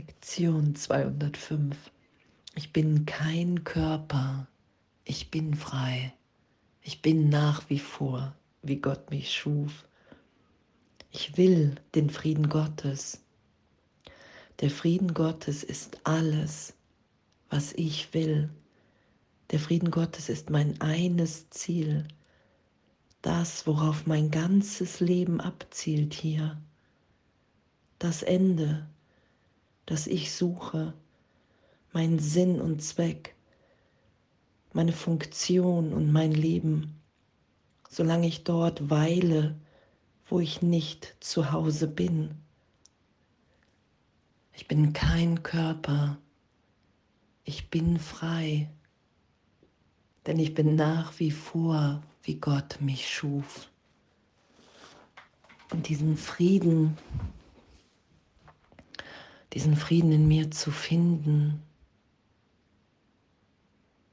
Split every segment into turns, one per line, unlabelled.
Lektion 205. Ich bin kein Körper, ich bin frei. Ich bin nach wie vor, wie Gott mich schuf. Ich will den Frieden Gottes. Der Frieden Gottes ist alles, was ich will. Der Frieden Gottes ist mein eines Ziel, das, worauf mein ganzes Leben abzielt hier, das Ende, das ich suche, mein Sinn und Zweck, meine Funktion und mein Leben, solange ich dort weile, wo ich nicht zu Hause bin. Ich bin kein Körper, ich bin frei, denn ich bin nach wie vor, wie Gott mich schuf. Und diesen Frieden diesen Frieden in mir zu finden,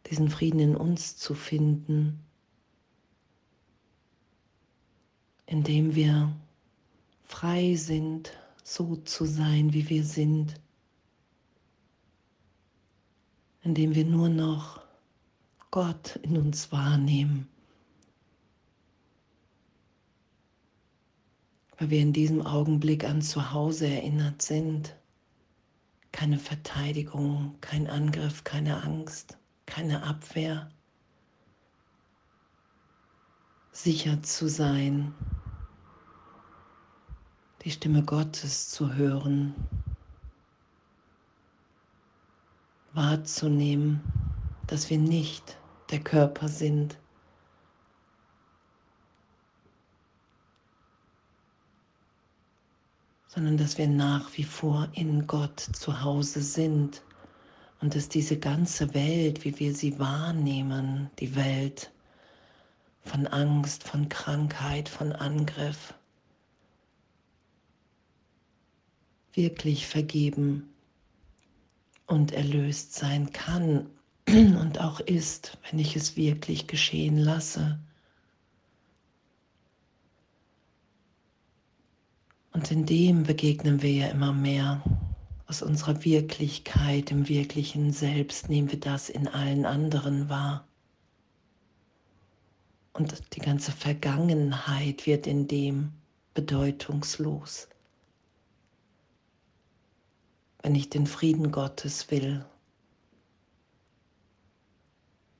diesen Frieden in uns zu finden, indem wir frei sind, so zu sein, wie wir sind, indem wir nur noch Gott in uns wahrnehmen, weil wir in diesem Augenblick an Zuhause erinnert sind keine Verteidigung, kein Angriff, keine Angst, keine Abwehr. Sicher zu sein, die Stimme Gottes zu hören, wahrzunehmen, dass wir nicht der Körper sind, sondern dass wir nach wie vor in Gott zu Hause sind und dass diese ganze Welt, wie wir sie wahrnehmen, die Welt von Angst, von Krankheit, von Angriff, wirklich vergeben und erlöst sein kann und auch ist, wenn ich es wirklich geschehen lasse. Und in dem begegnen wir ja immer mehr. Aus unserer Wirklichkeit, im wirklichen Selbst nehmen wir das in allen anderen wahr. Und die ganze Vergangenheit wird in dem bedeutungslos. Wenn ich den Frieden Gottes will,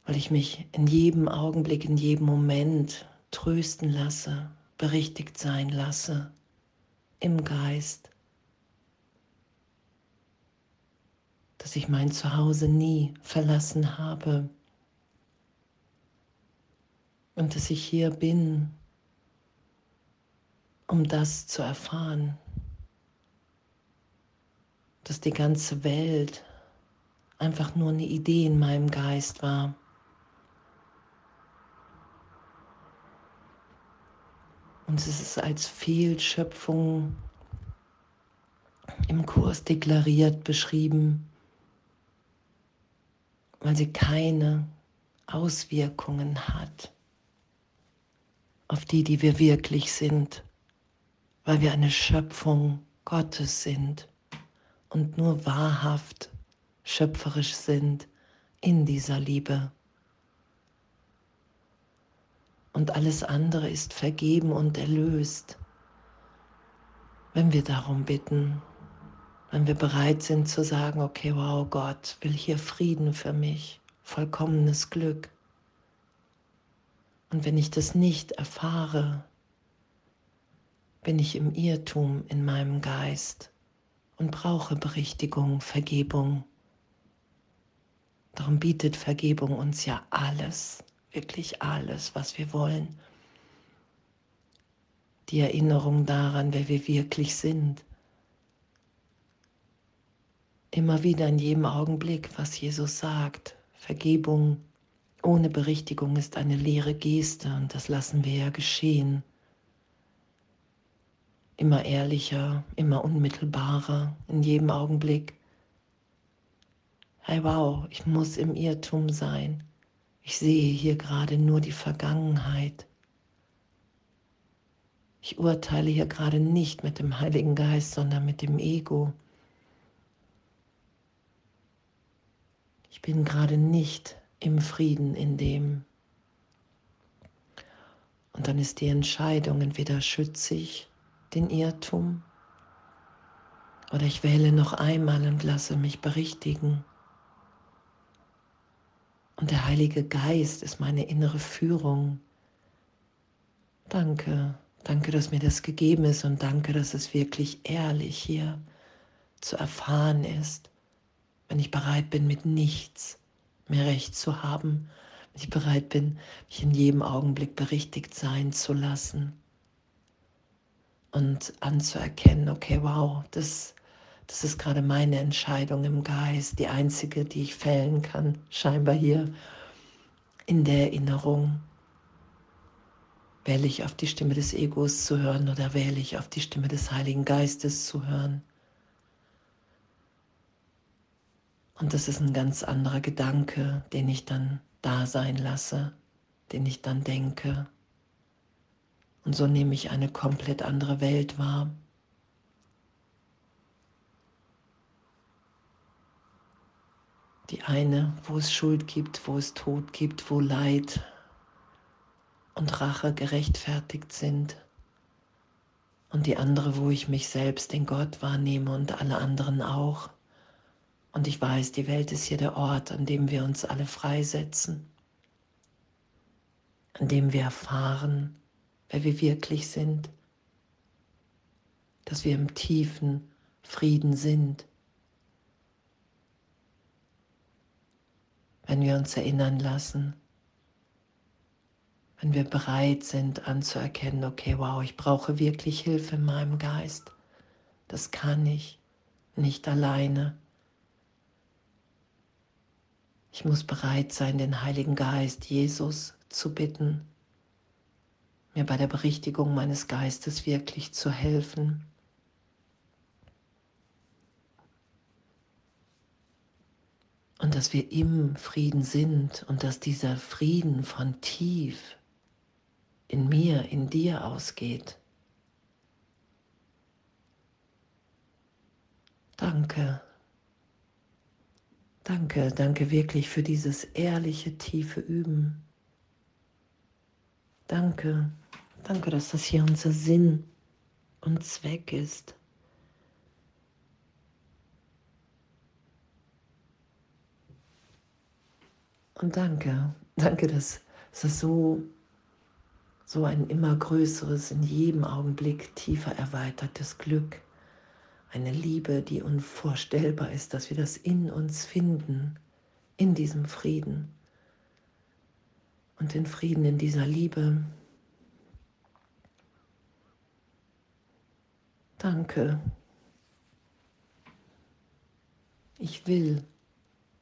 weil ich mich in jedem Augenblick, in jedem Moment trösten lasse, berichtigt sein lasse im Geist, dass ich mein Zuhause nie verlassen habe und dass ich hier bin, um das zu erfahren, dass die ganze Welt einfach nur eine Idee in meinem Geist war. Und es ist als Fehlschöpfung im Kurs deklariert beschrieben, weil sie keine Auswirkungen hat auf die, die wir wirklich sind, weil wir eine Schöpfung Gottes sind und nur wahrhaft schöpferisch sind in dieser Liebe und alles andere ist vergeben und erlöst, wenn wir darum bitten, wenn wir bereit sind zu sagen, okay, wow, Gott will hier Frieden für mich, vollkommenes Glück. Und wenn ich das nicht erfahre, bin ich im Irrtum in meinem Geist und brauche Berichtigung, Vergebung. Darum bietet Vergebung uns ja alles wirklich alles, was wir wollen. Die Erinnerung daran, wer wir wirklich sind. Immer wieder in jedem Augenblick, was Jesus sagt. Vergebung ohne Berichtigung ist eine leere Geste und das lassen wir ja geschehen. Immer ehrlicher, immer unmittelbarer, in jedem Augenblick. Hey wow, ich muss im Irrtum sein. Ich sehe hier gerade nur die Vergangenheit. Ich urteile hier gerade nicht mit dem Heiligen Geist, sondern mit dem Ego. Ich bin gerade nicht im Frieden in dem. Und dann ist die Entscheidung, entweder schütze ich den Irrtum oder ich wähle noch einmal und lasse mich berichtigen. Und der Heilige Geist ist meine innere Führung. Danke, danke, dass mir das gegeben ist und danke, dass es wirklich ehrlich hier zu erfahren ist, wenn ich bereit bin, mit nichts mehr recht zu haben, wenn ich bereit bin, mich in jedem Augenblick berichtigt sein zu lassen und anzuerkennen, okay, wow, das, das ist gerade meine Entscheidung im Geist, die einzige, die ich fällen kann, scheinbar hier in der Erinnerung. Wähle ich auf die Stimme des Egos zu hören oder wähle ich auf die Stimme des Heiligen Geistes zu hören? Und das ist ein ganz anderer Gedanke, den ich dann da sein lasse, den ich dann denke. Und so nehme ich eine komplett andere Welt wahr. Die eine, wo es Schuld gibt, wo es Tod gibt, wo Leid und Rache gerechtfertigt sind. Und die andere, wo ich mich selbst, den Gott wahrnehme und alle anderen auch. Und ich weiß, die Welt ist hier der Ort, an dem wir uns alle freisetzen, an dem wir erfahren, wer wir wirklich sind, dass wir im tiefen Frieden sind, wenn wir uns erinnern lassen, wenn wir bereit sind anzuerkennen, okay, wow, ich brauche wirklich Hilfe in meinem Geist, das kann ich nicht alleine. Ich muss bereit sein, den Heiligen Geist, Jesus, zu bitten, mir bei der Berichtigung meines Geistes wirklich zu helfen. Und dass wir im Frieden sind und dass dieser Frieden von tief in mir, in dir ausgeht. Danke. Danke, danke wirklich für dieses ehrliche, tiefe Üben. Danke, danke, dass das hier unser Sinn und Zweck ist. Und danke, danke, dass es so, so ein immer größeres, in jedem Augenblick tiefer erweitertes Glück eine Liebe, die unvorstellbar ist, dass wir das in uns finden, in diesem Frieden. Und den Frieden in dieser Liebe. Danke. Ich will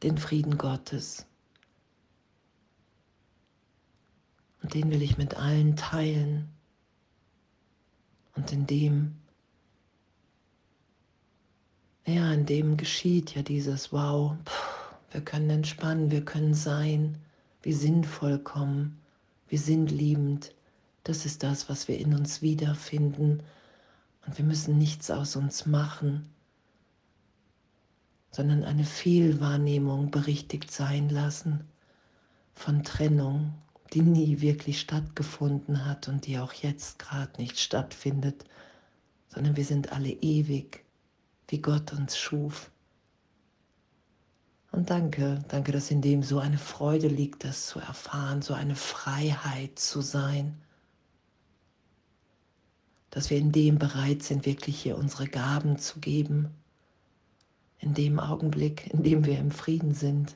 den Frieden Gottes. Und den will ich mit allen teilen. Und in dem ja, in dem geschieht ja dieses Wow, wir können entspannen, wir können sein, wir sind vollkommen, wir sind liebend. Das ist das, was wir in uns wiederfinden. Und wir müssen nichts aus uns machen, sondern eine Fehlwahrnehmung berichtigt sein lassen von Trennung, die nie wirklich stattgefunden hat und die auch jetzt gerade nicht stattfindet, sondern wir sind alle ewig wie Gott uns schuf. Und danke, danke, dass in dem so eine Freude liegt, das zu erfahren, so eine Freiheit zu sein. Dass wir in dem bereit sind, wirklich hier unsere Gaben zu geben. In dem Augenblick, in dem wir im Frieden sind.